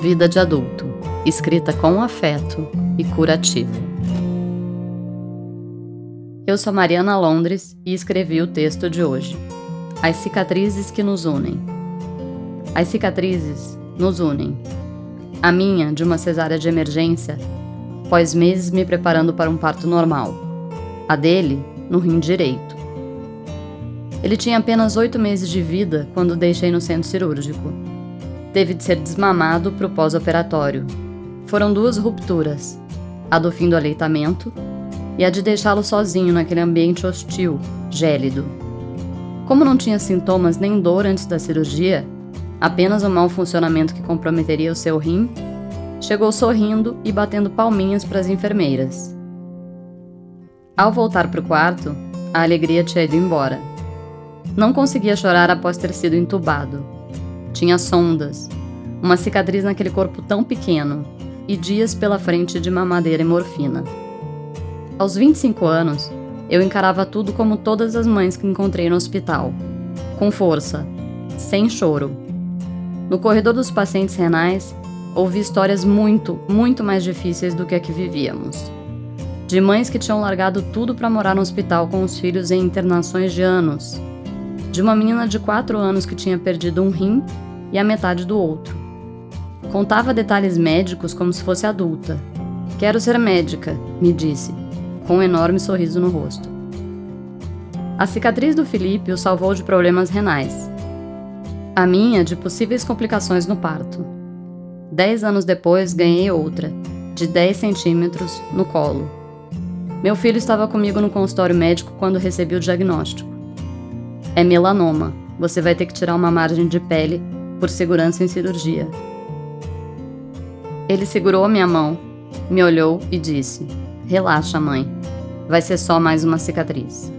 Vida de adulto, escrita com afeto e curativo. Eu sou Mariana Londres e escrevi o texto de hoje. As cicatrizes que nos unem. As cicatrizes nos unem. A minha, de uma cesárea de emergência, após meses me preparando para um parto normal. A dele, no rim direito. Ele tinha apenas oito meses de vida quando deixei no centro cirúrgico teve de ser desmamado para o pós-operatório. Foram duas rupturas: a do fim do aleitamento e a de deixá-lo sozinho naquele ambiente hostil, gélido. Como não tinha sintomas nem dor antes da cirurgia, apenas um mau funcionamento que comprometeria o seu rim, chegou sorrindo e batendo palminhas para as enfermeiras. Ao voltar para o quarto, a alegria tinha ido embora. Não conseguia chorar após ter sido entubado tinha sondas, uma cicatriz naquele corpo tão pequeno e dias pela frente de mamadeira e morfina. Aos 25 anos, eu encarava tudo como todas as mães que encontrei no hospital, com força, sem choro. No corredor dos pacientes renais, ouvi histórias muito, muito mais difíceis do que a que vivíamos. De mães que tinham largado tudo para morar no hospital com os filhos em internações de anos. De uma menina de 4 anos que tinha perdido um rim e a metade do outro. Contava detalhes médicos como se fosse adulta. Quero ser médica, me disse, com um enorme sorriso no rosto. A cicatriz do Felipe o salvou de problemas renais. A minha de possíveis complicações no parto. Dez anos depois, ganhei outra, de 10 centímetros, no colo. Meu filho estava comigo no consultório médico quando recebi o diagnóstico. É melanoma. Você vai ter que tirar uma margem de pele por segurança em cirurgia. Ele segurou a minha mão, me olhou e disse: Relaxa, mãe. Vai ser só mais uma cicatriz.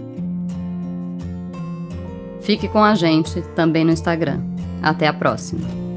Fique com a gente também no Instagram. Até a próxima.